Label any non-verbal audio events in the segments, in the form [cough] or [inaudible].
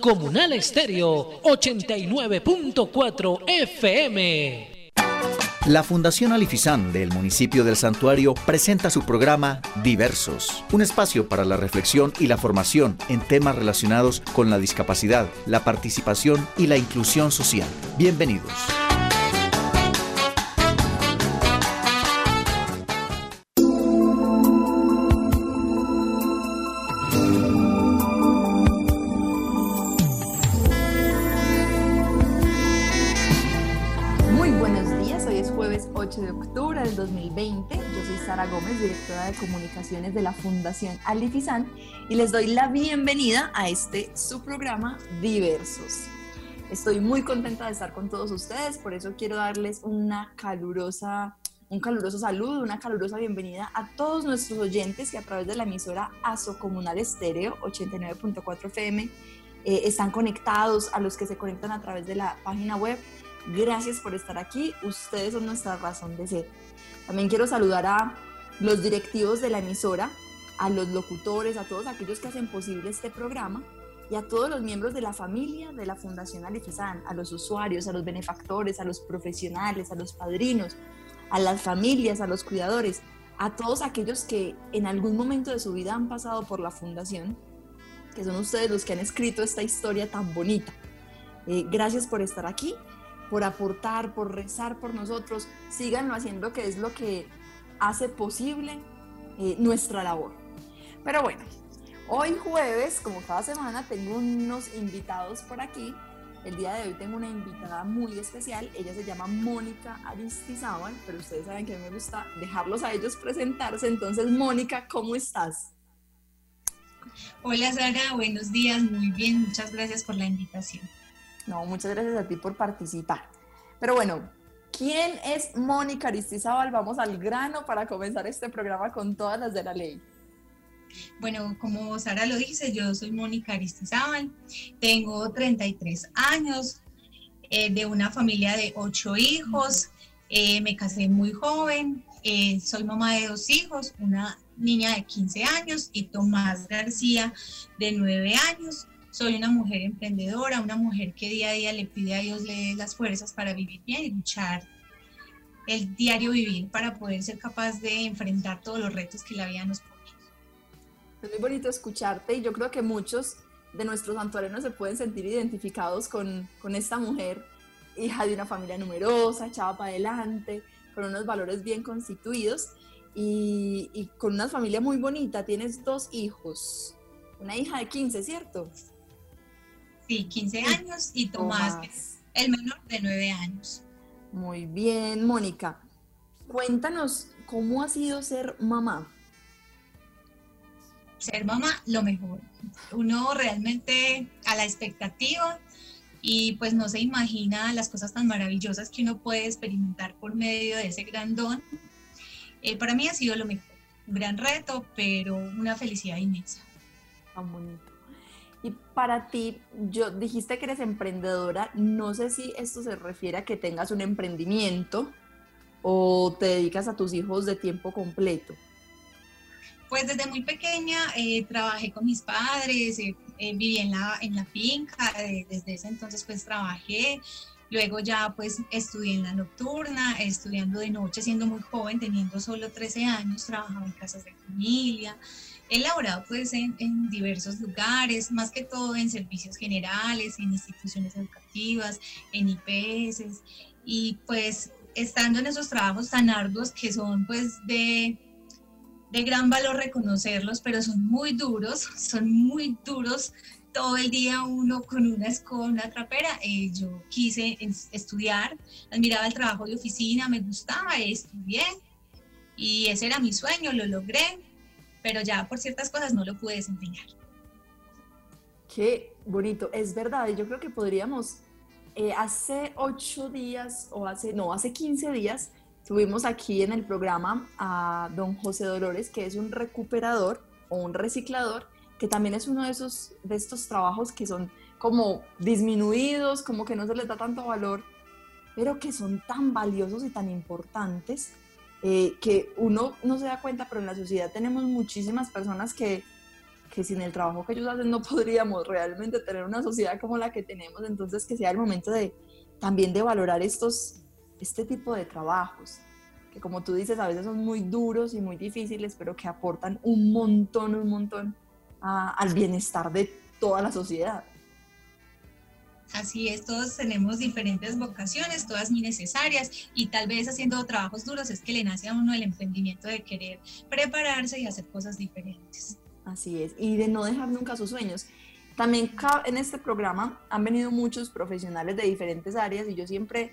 Comunal Estéreo 89.4 FM. La Fundación Alifizán del municipio del Santuario presenta su programa Diversos, un espacio para la reflexión y la formación en temas relacionados con la discapacidad, la participación y la inclusión social. Bienvenidos. De comunicaciones de la Fundación Alifizan y les doy la bienvenida a este su programa Diversos. Estoy muy contenta de estar con todos ustedes, por eso quiero darles una calurosa, un caluroso saludo, una calurosa bienvenida a todos nuestros oyentes que a través de la emisora ASO Comunal Estéreo 89.4 FM eh, están conectados, a los que se conectan a través de la página web Gracias por estar aquí. Ustedes son nuestra razón de ser. También quiero saludar a los directivos de la emisora, a los locutores, a todos aquellos que hacen posible este programa y a todos los miembros de la familia de la Fundación Alifizan, a los usuarios, a los benefactores, a los profesionales, a los padrinos, a las familias, a los cuidadores, a todos aquellos que en algún momento de su vida han pasado por la Fundación, que son ustedes los que han escrito esta historia tan bonita. Eh, gracias por estar aquí por aportar, por rezar por nosotros. Síganlo haciendo que es lo que hace posible eh, nuestra labor. Pero bueno, hoy jueves, como cada semana, tengo unos invitados por aquí. El día de hoy tengo una invitada muy especial. Ella se llama Mónica Aristizábal, pero ustedes saben que a mí me gusta dejarlos a ellos presentarse. Entonces, Mónica, ¿cómo estás? Hola Sara, buenos días, muy bien, muchas gracias por la invitación. No, muchas gracias a ti por participar. Pero bueno, ¿quién es Mónica Aristizábal? Vamos al grano para comenzar este programa con todas las de la ley. Bueno, como Sara lo dice, yo soy Mónica Aristizábal, tengo 33 años, eh, de una familia de ocho hijos, eh, me casé muy joven, eh, soy mamá de dos hijos, una niña de 15 años y Tomás García de 9 años. Soy una mujer emprendedora, una mujer que día a día le pide a Dios le las fuerzas para vivir bien y luchar el diario vivir para poder ser capaz de enfrentar todos los retos que la vida nos pone. Es muy bonito escucharte y yo creo que muchos de nuestros santuarinos se pueden sentir identificados con, con esta mujer, hija de una familia numerosa, echada para adelante, con unos valores bien constituidos y, y, con una familia muy bonita. Tienes dos hijos, una hija de 15, ¿cierto? Sí, 15 años y Tomás, el menor de 9 años. Muy bien, Mónica. Cuéntanos cómo ha sido ser mamá. Ser mamá, lo mejor. Uno realmente a la expectativa y pues no se imagina las cosas tan maravillosas que uno puede experimentar por medio de ese gran don. Eh, para mí ha sido lo mejor. Un gran reto, pero una felicidad inmensa. Tan bonito. Y para ti, yo dijiste que eres emprendedora, no sé si esto se refiere a que tengas un emprendimiento o te dedicas a tus hijos de tiempo completo. Pues desde muy pequeña eh, trabajé con mis padres, eh, eh, viví en la, en la finca, desde ese entonces pues trabajé, luego ya pues estudié en la nocturna, estudiando de noche siendo muy joven, teniendo solo 13 años, trabajaba en casas de familia, He laborado pues en, diversos lugares, más que todo en servicios generales, en instituciones educativas, en IPS y pues estando en esos trabajos tan arduos que son pues de, de gran valor reconocerlos, pero son muy duros, [laughs] son muy duros todo el día uno con una escoba, una trapera. Eh, yo quise estudiar, admiraba el trabajo de oficina, me gustaba, estudié y ese era mi sueño, lo logré pero ya por ciertas cosas no lo pude desempeñar. Qué bonito, es verdad, yo creo que podríamos, eh, hace ocho días o hace, no, hace 15 días, tuvimos aquí en el programa a don José Dolores, que es un recuperador o un reciclador, que también es uno de, esos, de estos trabajos que son como disminuidos, como que no se les da tanto valor, pero que son tan valiosos y tan importantes eh, que uno no se da cuenta, pero en la sociedad tenemos muchísimas personas que, que sin el trabajo que ellos hacen no [laughs] podríamos realmente tener una sociedad como la que tenemos, entonces que sea el momento de también de valorar estos, este tipo de trabajos, que como tú dices, a veces son muy duros y muy difíciles, pero que aportan un montón, un montón al bienestar de toda la sociedad. Así es, todos tenemos diferentes vocaciones, todas muy necesarias y tal vez haciendo trabajos duros es que le nace a uno el emprendimiento de querer prepararse y hacer cosas diferentes. Así es, y de no dejar nunca sus sueños. También en este programa han venido muchos profesionales de diferentes áreas y yo siempre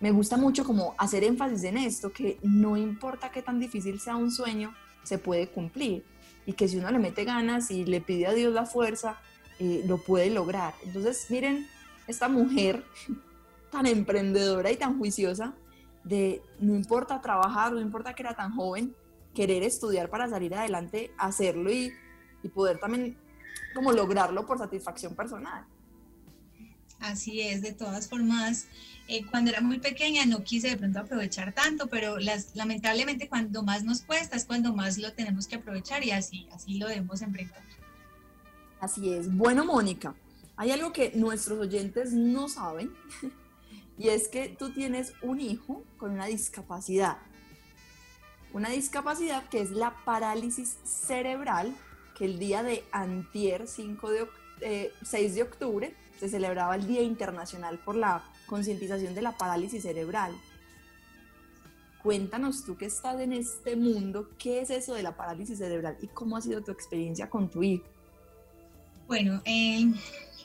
me gusta mucho como hacer énfasis en esto, que no importa qué tan difícil sea un sueño, se puede cumplir y que si uno le mete ganas y le pide a Dios la fuerza, eh, lo puede lograr. Entonces, miren, esta mujer tan emprendedora y tan juiciosa, de no importa trabajar, no importa que era tan joven, querer estudiar para salir adelante, hacerlo y, y poder también como lograrlo por satisfacción personal. Así es, de todas formas, eh, cuando era muy pequeña no quise de pronto aprovechar tanto, pero las, lamentablemente cuando más nos cuesta es cuando más lo tenemos que aprovechar y así, así lo debemos enfrentar. Así es. Bueno, Mónica, hay algo que nuestros oyentes no saben [laughs] y es que tú tienes un hijo con una discapacidad. Una discapacidad que es la parálisis cerebral que el día de antier, 5 de, 6 eh, de octubre, se celebraba el Día Internacional por la concientización de la parálisis cerebral. Cuéntanos tú que estás en este mundo, ¿qué es eso de la parálisis cerebral y cómo ha sido tu experiencia con tu hijo? Bueno, eh,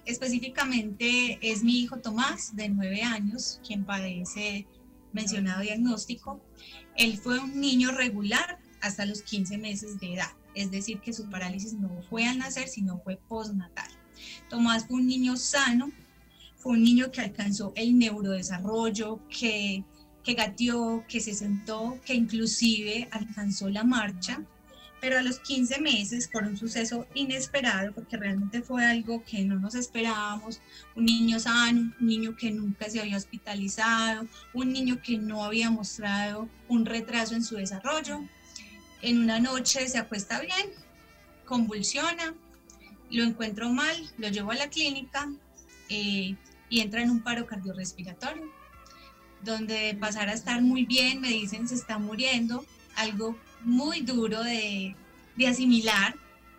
específicamente es mi hijo Tomás, de 9 años, quien padece mencionado diagnóstico. Él fue un niño regular hasta los 15 meses de edad es decir, que su parálisis no fue al nacer, sino fue postnatal. Tomás fue un niño sano, fue un niño que alcanzó el neurodesarrollo, que, que gateó, que se sentó, que inclusive alcanzó la marcha, pero a los 15 meses, por un suceso inesperado, porque realmente fue algo que no nos esperábamos, un niño sano, un niño que nunca se había hospitalizado, un niño que no había mostrado un retraso en su desarrollo, en una noche se acuesta bien, convulsiona, lo encuentro mal, lo llevo a la clínica eh, y entra en un paro cardiorrespiratorio, donde de pasar a estar muy bien, me dicen se está muriendo, algo muy duro de, de asimilar.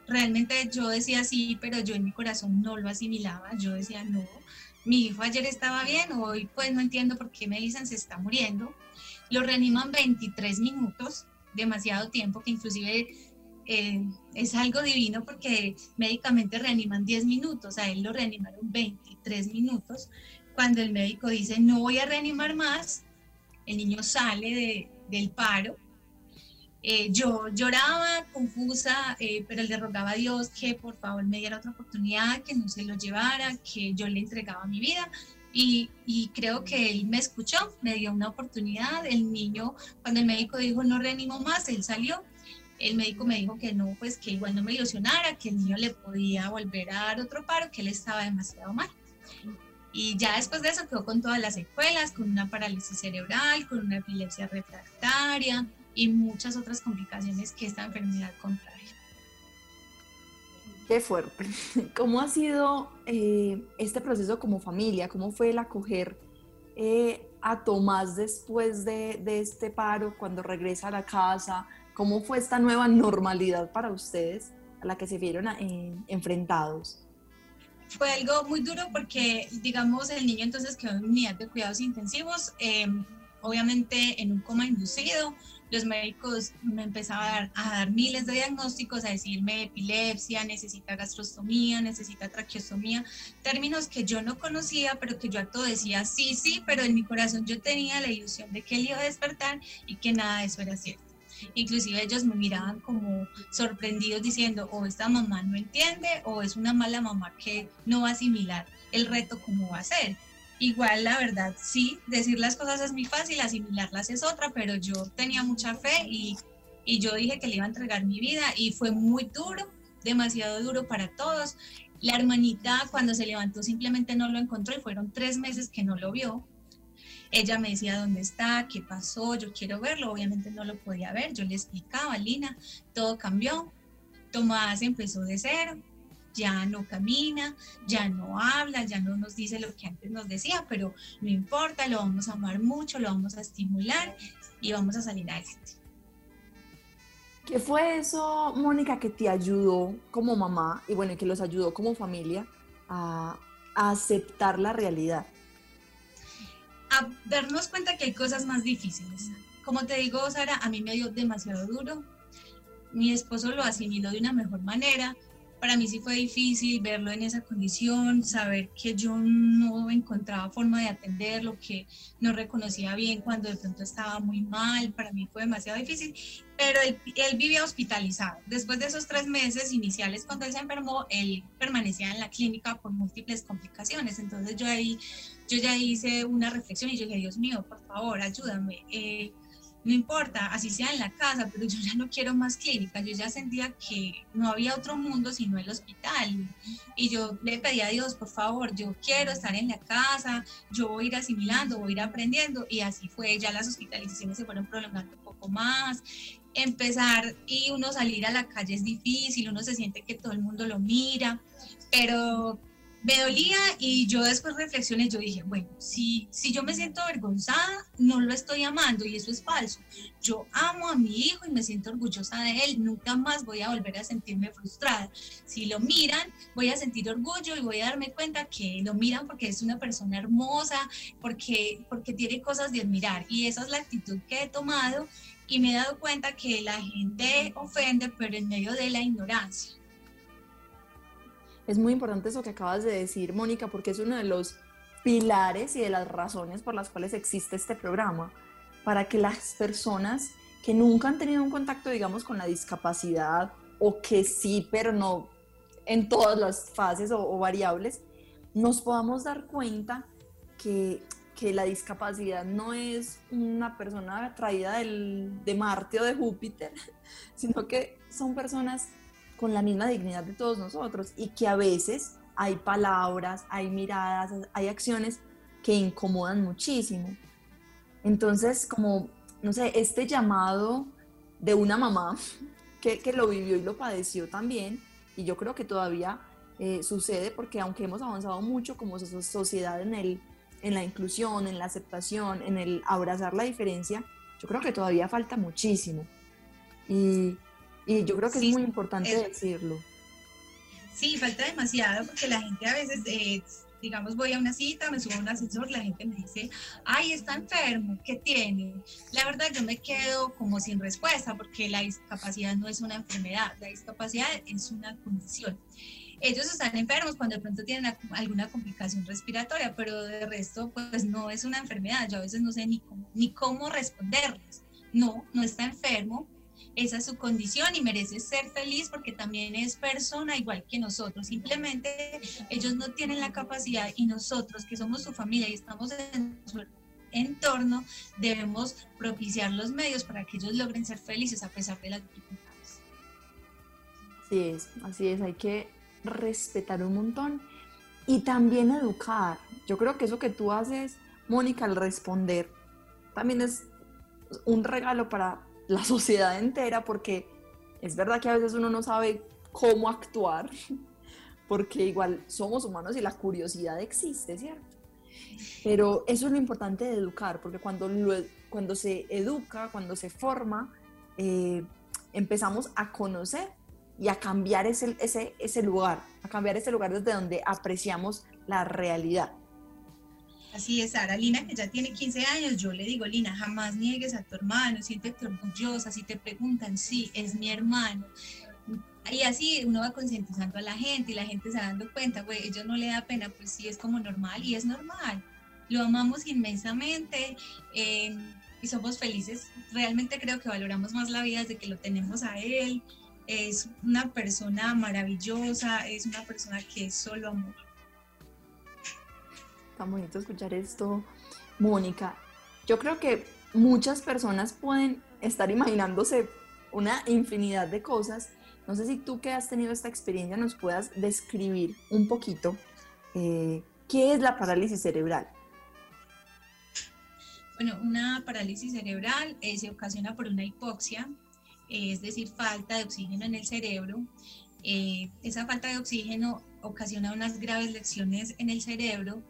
Realmente yo decía sí, pero yo en mi corazón no lo asimilaba, yo decía no, mi hijo ayer estaba bien, hoy pues no entiendo por qué me dicen se está muriendo. Lo reaniman 23 minutos, demasiado tiempo, que inclusive eh, es algo divino porque médicamente reaniman 10 minutos, a él lo reanimaron 23 minutos. Cuando el médico dice no voy a reanimar más, el niño sale del paro. Eh, yo lloraba, confusa, eh, pero le rogaba a Dios que por favor me diera otra oportunidad, que no se lo llevara, que yo le entregaba mi vida y, creo que él me escuchó, me dio una oportunidad. El niño, cuando el médico dijo no reanimo más, él salió. El médico me dijo que no, pues que igual no me ilusionara, que el niño le podía volver a dar otro paro, que él estaba demasiado mal. Y ya después de eso quedó con todas las secuelas, con una parálisis cerebral, con una epilepsia refractaria y muchas otras complicaciones que esta enfermedad contrae. Qué fuerte. [laughs] ¿Cómo ha sido eh, este proceso como familia? ¿Cómo fue el acoger eh, a Tomás después de, este paro, cuando regresa a la casa? ¿Cómo fue esta nueva normalidad para ustedes a la que se vieron eh, enfrentados? Fue algo muy duro porque, digamos, el niño entonces quedó en unidad de cuidados intensivos, obviamente en un coma inducido, los médicos me empezaban a dar, miles de diagnósticos, a decirme epilepsia, necesita gastrostomía, necesita traqueostomía, términos que yo no conocía, pero que yo a todo decía sí, sí, pero en mi corazón yo tenía la ilusión de que él iba a despertar y que nada de eso era cierto. Inclusive ellos me miraban como sorprendidos diciendo, o esta mamá no entiende, o es una mala mamá que no va a asimilar el reto como va a ser. Igual, la verdad, sí, decir las cosas es muy fácil, asimilarlas es otra, pero yo tenía mucha fe y, y yo dije que le iba a entregar mi vida y fue muy duro, demasiado duro para todos. La hermanita cuando se levantó simplemente no lo encontró y fueron tres meses que no lo vio. Ella me decía dónde está, qué pasó, yo quiero verlo, obviamente no lo podía ver, yo le explicaba, Lina, todo cambió, Tomás empezó de cero, ya no camina, ya no habla, ya no nos dice lo que antes nos decía, pero no importa, lo vamos a amar mucho, lo vamos a estimular y vamos a salir a este. ¿Qué fue eso, Mónica, que te ayudó como mamá y bueno, que los ayudó como familia a, a aceptar la realidad? A darnos cuenta que hay cosas más difíciles. Como te digo, Sara, a mí me dio demasiado duro. Mi esposo lo asimiló de una mejor manera, para mí sí fue difícil verlo en esa condición, saber que yo no encontraba forma de atenderlo, que no reconocía bien cuando de pronto estaba muy mal, para mí fue demasiado difícil, pero él, él vivía hospitalizado. Después de esos tres meses iniciales cuando él se enfermó, él permanecía en la clínica por múltiples complicaciones, entonces yo ahí, yo ya hice una reflexión y yo dije, Dios mío, por favor, ayúdame. Eh, no importa, así sea en la casa, pero yo ya no quiero más clínica, yo ya sentía que no había otro mundo sino el hospital. Y yo le pedí a Dios, por favor, yo quiero estar en la casa, yo voy a ir asimilando, voy a ir aprendiendo, y así fue, ya las hospitalizaciones se fueron prolongando un poco más. Empezar y uno salir a la calle es difícil, uno se siente que todo el mundo lo mira, pero me dolía y yo después reflexioné, yo dije, bueno, si, si yo me siento avergonzada, no lo estoy amando y eso es falso. Yo amo a mi hijo y me siento orgullosa de él, nunca más voy a volver a sentirme frustrada. Si lo miran, voy a sentir orgullo y voy a darme cuenta que lo miran porque es una persona hermosa, porque, porque tiene cosas de admirar y esa es la actitud que he tomado y me he dado cuenta que la gente ofende, pero en medio de la ignorancia es muy importante eso que acabas de decir, Mónica, porque es uno de los pilares y de las razones por las cuales existe este programa, para que las personas que nunca han tenido un contacto, digamos, con la discapacidad, o que sí, pero no en todas las fases o, variables, nos podamos dar cuenta que, que, la discapacidad no es una persona traída del, de Marte o de Júpiter, [laughs] sino que son personas con la misma dignidad de todos nosotros y que a veces hay palabras, hay miradas, hay acciones que incomodan muchísimo. Entonces, como, no sé, este llamado de una mamá [laughs] que, que lo vivió y lo padeció también, y yo creo que todavía eh, sucede porque aunque hemos avanzado mucho como sociedad en, el, en la inclusión, en la aceptación, en el abrazar la diferencia, yo creo que todavía falta muchísimo. Y, y yo creo que es muy importante decirlo. Sí, falta demasiado porque la gente a veces, eh, digamos, voy a una cita, me subo a un ascensor, la gente me dice, ay, está enfermo, ¿qué tiene? La verdad yo me quedo como sin respuesta porque la discapacidad no es una enfermedad, la discapacidad es una condición. Ellos están enfermos cuando de pronto tienen alguna complicación respiratoria, pero de resto pues no es una enfermedad, yo a veces no sé ni cómo, ni cómo responderles. No, no está enfermo, esa es su condición y merece ser feliz porque también es persona igual que nosotros. Simplemente ellos no tienen la capacidad y nosotros que somos su familia y estamos en su entorno, debemos propiciar los medios para que ellos logren ser felices a pesar de las dificultades. Así es, así es, hay que respetar un montón y también educar. Yo creo que eso que tú haces, Mónica, al responder, también es un regalo para la sociedad entera, porque es verdad que a veces uno no sabe cómo actuar, porque igual somos humanos y la curiosidad existe, ¿cierto? Pero eso es lo importante de educar, porque cuando, cuando se educa, cuando se forma, eh, empezamos a conocer y a cambiar ese, ese, ese lugar, a cambiar ese lugar desde donde apreciamos la realidad. Así es, Sara. Lina, que ya tiene 15 años, yo le digo, Lina, jamás niegues a tu hermano, siéntete orgullosa. Si te preguntan, sí, es mi hermano. Y así uno va concientizando a la gente y la gente se va dando cuenta, güey, ellos no le da pena, pues sí, es como normal y es normal. Lo amamos inmensamente em, y somos felices. Realmente creo que valoramos más la vida desde que lo tenemos a él. Es una persona maravillosa, es una persona que solo amor tan bonito escuchar esto, Mónica. Yo creo que muchas personas pueden estar imaginándose una infinidad de cosas. No sé si tú que has tenido esta experiencia nos puedas describir un poquito eh, qué es la parálisis cerebral. Bueno, una parálisis cerebral eh, se ocasiona por una hipoxia es decir, falta de oxígeno en el cerebro. Eh, esa falta de oxígeno ocasiona unas graves lesiones en el cerebro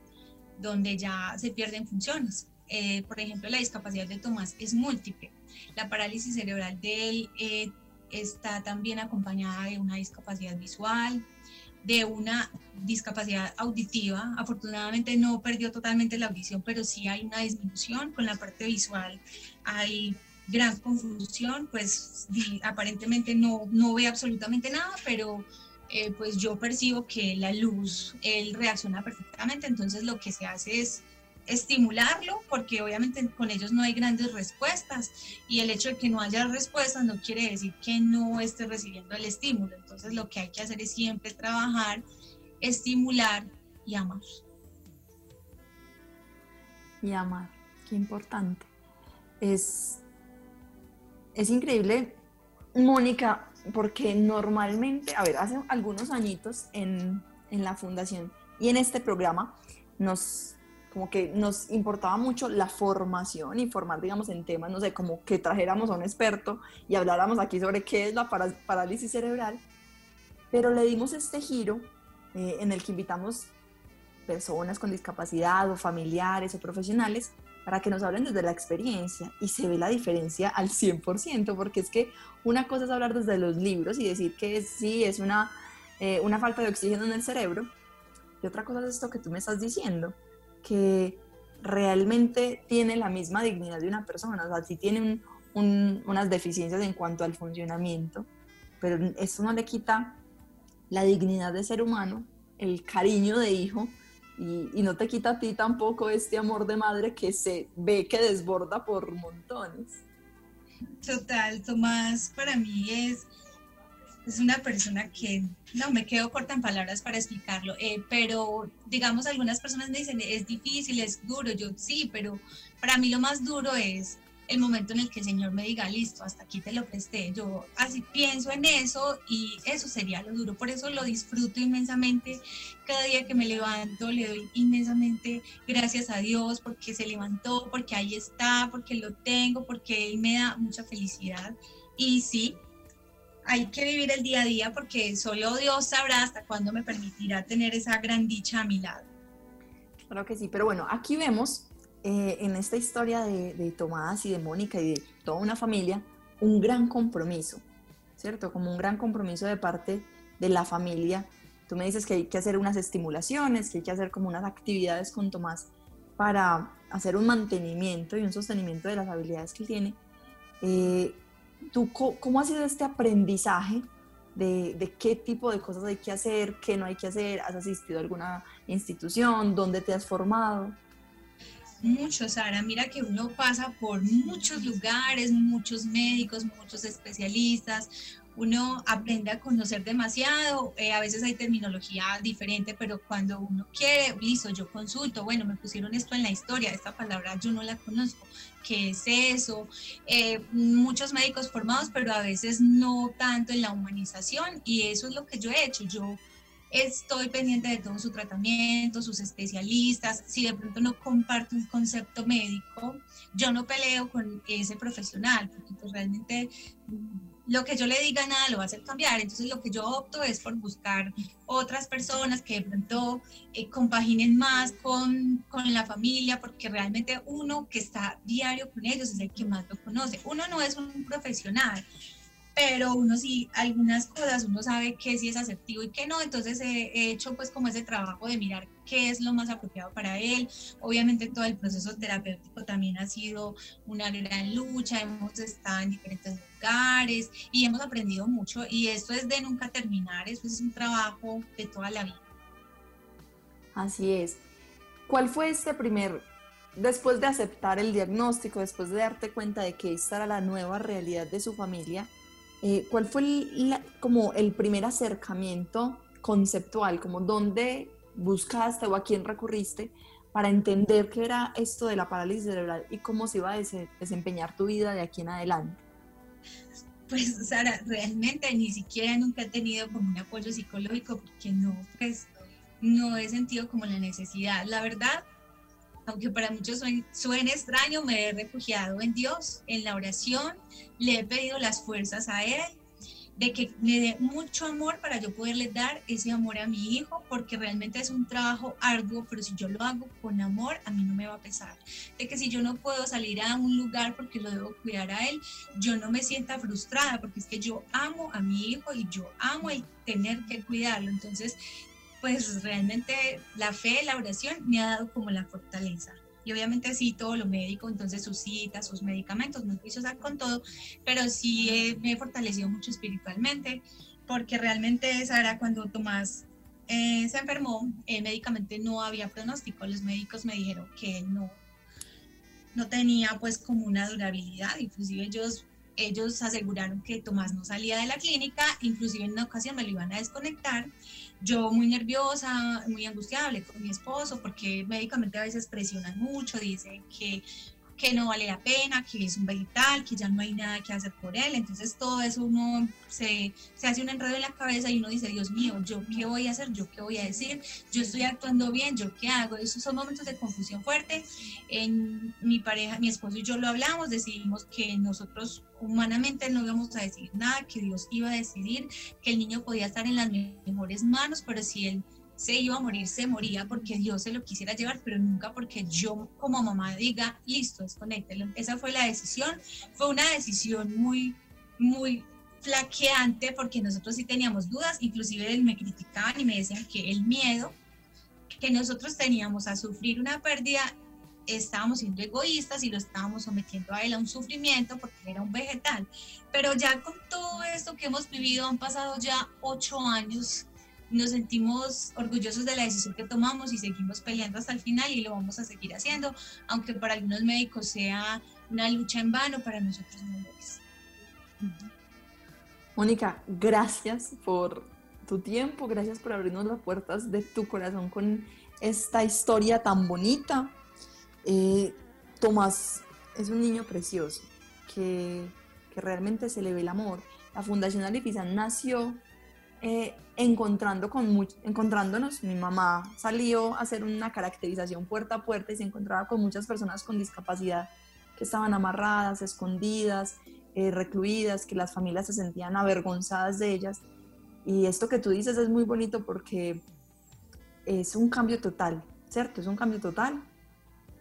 donde ya se pierden funciones. Eh, por ejemplo, la discapacidad de Tomás es múltiple. La parálisis cerebral de él eh, está también acompañada de una discapacidad visual, de una discapacidad auditiva. Afortunadamente no perdió totalmente la audición, pero sí hay una disminución con la parte visual. Hay gran confusión, pues aparentemente no, no ve absolutamente nada, pero eh, pues yo percibo que la luz, él reacciona perfectamente, entonces lo que se hace es estimularlo, porque obviamente con ellos no hay grandes respuestas y el hecho de que no haya respuestas no quiere decir que no esté recibiendo el estímulo. Entonces lo que hay que hacer es siempre trabajar, estimular y amar. Y amar, qué importante. Es, es increíble, Mónica, porque normalmente, a ver, hace algunos añitos en, en la fundación y en este programa nos como que nos importaba mucho la formación y formar, digamos, en temas, no sé, como que trajéramos a un experto y habláramos aquí sobre qué es la parálisis cerebral, pero le dimos este giro eh, en el que invitamos personas con discapacidad o familiares o profesionales para que nos hablen desde la experiencia y se ve la diferencia al 100%, porque es que una cosa es hablar desde los libros y decir que sí es una, eh, una falta de oxígeno en el cerebro, y otra cosa es esto que tú me estás diciendo, que realmente tiene la misma dignidad de una persona, o sea, sí tiene unas deficiencias en cuanto al funcionamiento, pero eso no le quita la dignidad de ser humano, el cariño de hijo, y, y, no te quita a ti tampoco este amor de madre que se ve que desborda por montones. Total, Tomás para mí es es una persona que, no, me quedo corta en palabras para explicarlo, eh, pero digamos, algunas personas me dicen, es difícil, es duro, yo sí, pero para mí lo más duro es el momento en el que el Señor me diga, listo, hasta aquí te lo presté. Yo así pienso en eso y eso sería lo duro. Por eso lo disfruto inmensamente. Cada día que me levanto le doy inmensamente gracias a Dios porque se levantó, porque ahí está, porque lo tengo, porque Él me da mucha felicidad. Y sí, hay que vivir el día a día porque solo Dios sabrá hasta cuándo me permitirá tener esa gran dicha a mi lado. Claro que sí, pero bueno, aquí vemos eh, en esta historia de, de, Tomás y de Mónica y de toda una familia un gran compromiso, ¿cierto? Como un gran compromiso de parte de la familia. Tú me dices que hay que hacer unas estimulaciones, que hay que hacer como unas actividades con Tomás para hacer un mantenimiento y un sostenimiento de las habilidades que tiene. Eh, ¿Tú cómo ha sido este aprendizaje de, qué tipo de cosas hay que hacer, qué no hay que hacer? ¿Has asistido a alguna institución? ¿Dónde te has formado? Mucho, Sara. Mira que uno pasa por muchos lugares, muchos médicos, muchos especialistas, uno aprende a conocer demasiado, eh, a veces hay terminología diferente, pero cuando uno quiere, listo, yo consulto, bueno, me pusieron esto en la historia, esta palabra yo no la conozco, ¿qué es eso? Eh, muchos médicos formados, pero a veces no tanto en la humanización. Y eso es lo que yo he hecho, yo estoy pendiente de todo su tratamiento, sus especialistas, si de pronto no comparto un concepto médico, yo no peleo con ese profesional, porque pues realmente lo que yo le diga nada lo va a hacer cambiar. Entonces lo que yo opto es por buscar otras personas que de pronto eh, compaginen más con, con, la familia, porque realmente uno que está diario con ellos es el que más lo conoce. Uno no es un profesional, pero uno sí, algunas cosas uno sabe que sí es asertivo y que no, entonces he hecho pues como ese trabajo de mirar qué es lo más apropiado para él. Obviamente todo el proceso terapéutico también ha sido una gran lucha, hemos estado en diferentes lugares y hemos aprendido mucho y esto es de nunca terminar, esto es un trabajo de toda la vida. Así es. ¿Cuál fue este primer después de aceptar el diagnóstico, después de darte cuenta de que esta era la nueva realidad de su familia, eh, ¿cuál fue el, como el primer acercamiento conceptual? Como dónde buscaste o a quién recurriste para entender qué era esto de la parálisis cerebral y cómo se iba a desempeñar tu vida de aquí en adelante? Pues Sara, realmente ni siquiera nunca he tenido como un apoyo psicológico porque no, pues no he sentido como la necesidad. La verdad, aunque para muchos suene extraño, me he refugiado en Dios, en la oración, le he pedido las fuerzas a Él, de que me dé mucho amor para yo poderle dar ese amor a mi hijo, porque realmente es un trabajo arduo, pero si yo lo hago con amor, a mí no me va a pesar. De que si yo no puedo salir a un lugar porque lo debo cuidar a él, yo no me sienta frustrada, porque es que yo amo a mi hijo y yo amo el tener que cuidarlo. Entonces, pues realmente la fe, la oración me ha dado como la fortaleza. Y obviamente sí todo lo médico, entonces sus citas, sus medicamentos, muy juiciosa con todo, pero sí me he fortalecido mucho espiritualmente, porque realmente esa era cuando Tomás eh, se enfermó, eh, médicamente no había pronóstico, los médicos me dijeron que no, no tenía pues como una durabilidad, inclusive ellos ellos aseguraron que Tomás no salía de la clínica, inclusive en una ocasión me lo iban a desconectar yo muy nerviosa, muy angustiable con mi esposo, porque médicamente a veces presionan mucho, dicen que, que no vale la pena, que es un vegetal, que ya no hay nada que hacer por él. Entonces todo eso uno se, se hace un enredo en la cabeza y uno dice, Dios mío, ¿yo qué voy a hacer? ¿Yo qué voy a decir? ¿Yo estoy actuando bien? ¿Yo qué hago? Esos son momentos de confusión fuerte. En mi pareja, mi esposo y yo lo hablamos, decidimos que nosotros humanamente no íbamos a decir nada, que Dios iba a decidir, que el niño podía estar en las mejores manos, pero si él se iba a morir, se moría porque Dios se lo quisiera llevar, pero nunca porque yo como mamá diga, listo, desconéctelo. Esa fue la decisión. Fue una decisión muy, muy flaqueante porque nosotros sí teníamos dudas, inclusive me criticaban y me decían que el miedo que nosotros teníamos a sufrir una pérdida estábamos siendo egoístas y lo estábamos sometiendo a él a un sufrimiento porque era un vegetal. Pero ya con todo esto que hemos vivido, han pasado ya ocho años, nos sentimos orgullosos de la decisión que tomamos y seguimos peleando hasta el final y lo vamos a seguir haciendo, aunque para algunos médicos sea una lucha en vano, para nosotros no lo es. Mónica, gracias por tu tiempo, gracias por abrirnos las puertas de tu corazón con esta historia tan bonita eh, Tomás es un niño precioso que, realmente se le ve el amor. La Fundación Alifizan nació eh, encontrando con encontrándonos. Mi mamá salió a hacer una caracterización puerta a puerta y se encontraba con muchas personas con discapacidad que estaban amarradas, escondidas, eh, recluidas, que las familias se sentían avergonzadas de ellas. Y esto que tú dices es muy bonito porque es un cambio total, ¿cierto? Es un cambio total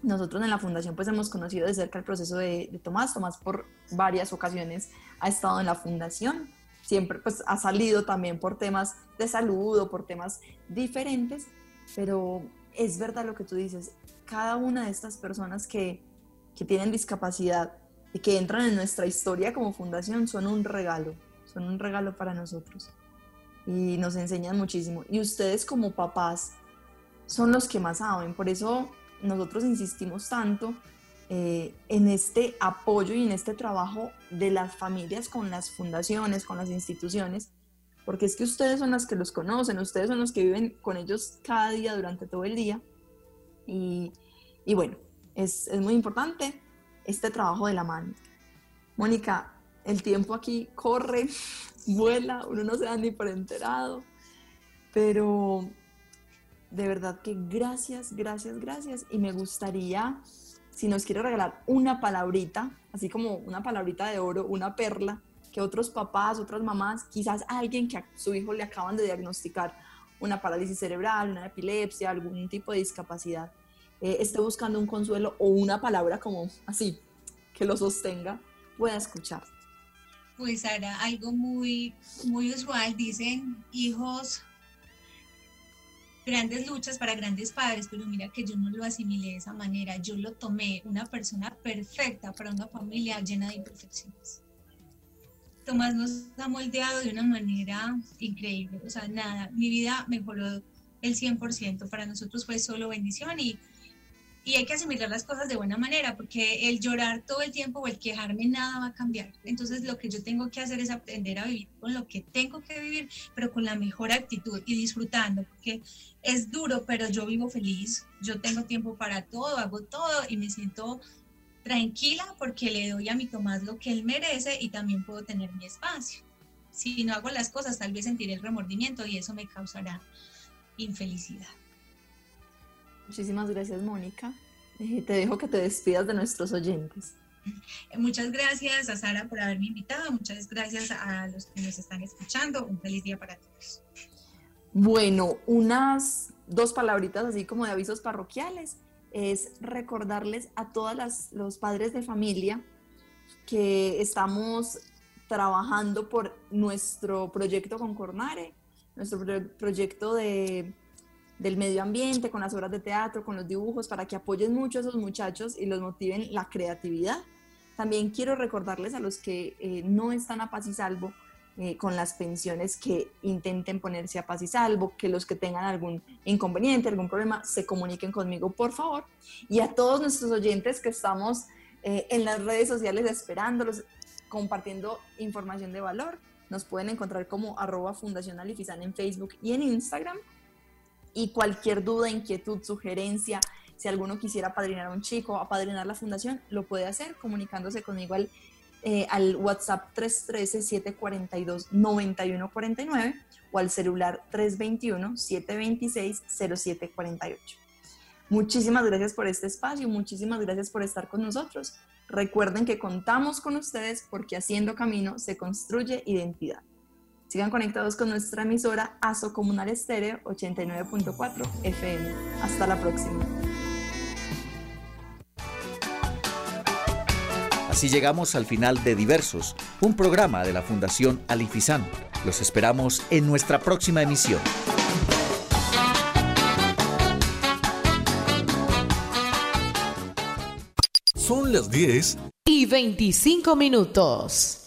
nosotros en la fundación pues hemos conocido de cerca el proceso de, Tomás. Tomás por varias ocasiones ha estado en la fundación. Siempre pues ha salido también por temas de salud o por temas diferentes, pero es verdad lo que tú dices. Cada una de estas personas que, que tienen discapacidad y que entran en nuestra historia como fundación son un regalo, son un regalo para nosotros y nos enseñan muchísimo. Y ustedes como papás son los que más saben, por eso nosotros insistimos tanto eh, en este apoyo y en este trabajo de las familias con las fundaciones, con las instituciones, porque es que ustedes son las que los conocen, ustedes son los que viven con ellos cada día durante todo el día. Y, y bueno, es, es muy importante este trabajo de la mano. Mónica, el tiempo aquí corre, [laughs] vuela, uno no se da ni por enterado, pero de verdad que gracias, gracias, gracias. Y me gustaría, si nos quiere regalar una palabrita, así como una palabrita de oro, una perla, que otros papás, otras mamás, quizás alguien que a su hijo le acaban de diagnosticar una parálisis cerebral, una epilepsia, algún tipo de discapacidad, eh, esté buscando un consuelo o una palabra como así, que lo sostenga, pueda escuchar. Pues hará algo muy, muy usual, dicen hijos grandes luchas para grandes padres, pero mira que yo no lo asimilé de esa manera, yo lo tomé una persona perfecta para una familia llena de imperfecciones. Tomás nos ha moldeado de una manera increíble, o sea, nada, mi vida mejoró el 100%, para nosotros fue solo bendición y y hay que asimilar las cosas de buena manera, porque el llorar todo el tiempo o el quejarme nada va a cambiar. Entonces lo que yo tengo que hacer es aprender a vivir con lo que tengo que vivir, pero con la mejor actitud y disfrutando, porque es duro, pero yo vivo feliz, yo tengo tiempo para todo, hago todo y me siento tranquila porque le doy a mi Tomás lo que él merece y también puedo tener mi espacio. Si no hago las cosas, tal vez sentiré el remordimiento y eso me causará infelicidad. Muchísimas gracias, Mónica. eh, te dejo que te despidas de nuestros oyentes. [laughs] Muchas gracias a Sara por haberme invitado, muchas gracias a los que nos están escuchando, un feliz día para todos. Bueno, unas dos palabritas así como de avisos parroquiales es recordarles a todos los padres de familia que estamos trabajando por nuestro proyecto con Cornare, nuestro proyecto de, del medio ambiente, con las obras de teatro, con los dibujos, para que apoyen mucho a esos muchachos y los motiven la creatividad. También quiero recordarles a los que eh, no están a paz y salvo eh, con las pensiones que intenten ponerse a paz y salvo, que los que tengan algún inconveniente, algún problema, se comuniquen conmigo, por favor. Y a todos nuestros oyentes que estamos eh, en las redes sociales esperándolos, compartiendo información de valor. Nos pueden encontrar como arroba en Facebook y en Instagram. Y cualquier duda, inquietud, sugerencia, si alguno quisiera padrinar a un chico, a padrinar la fundación, lo puede hacer comunicándose conmigo al, eh, al WhatsApp 313-742-9149 o al celular 321-726-0748. Muchísimas gracias por este espacio, muchísimas gracias por estar con nosotros. Recuerden que contamos con ustedes porque haciendo camino se construye identidad. Sigan conectados con nuestra emisora ASO Comunal Estéreo 89.4 FM. Hasta la próxima. Así llegamos al final de Diversos, un programa de la Fundación Alifizán. Los esperamos en nuestra próxima emisión. Son las 10 y 25 minutos.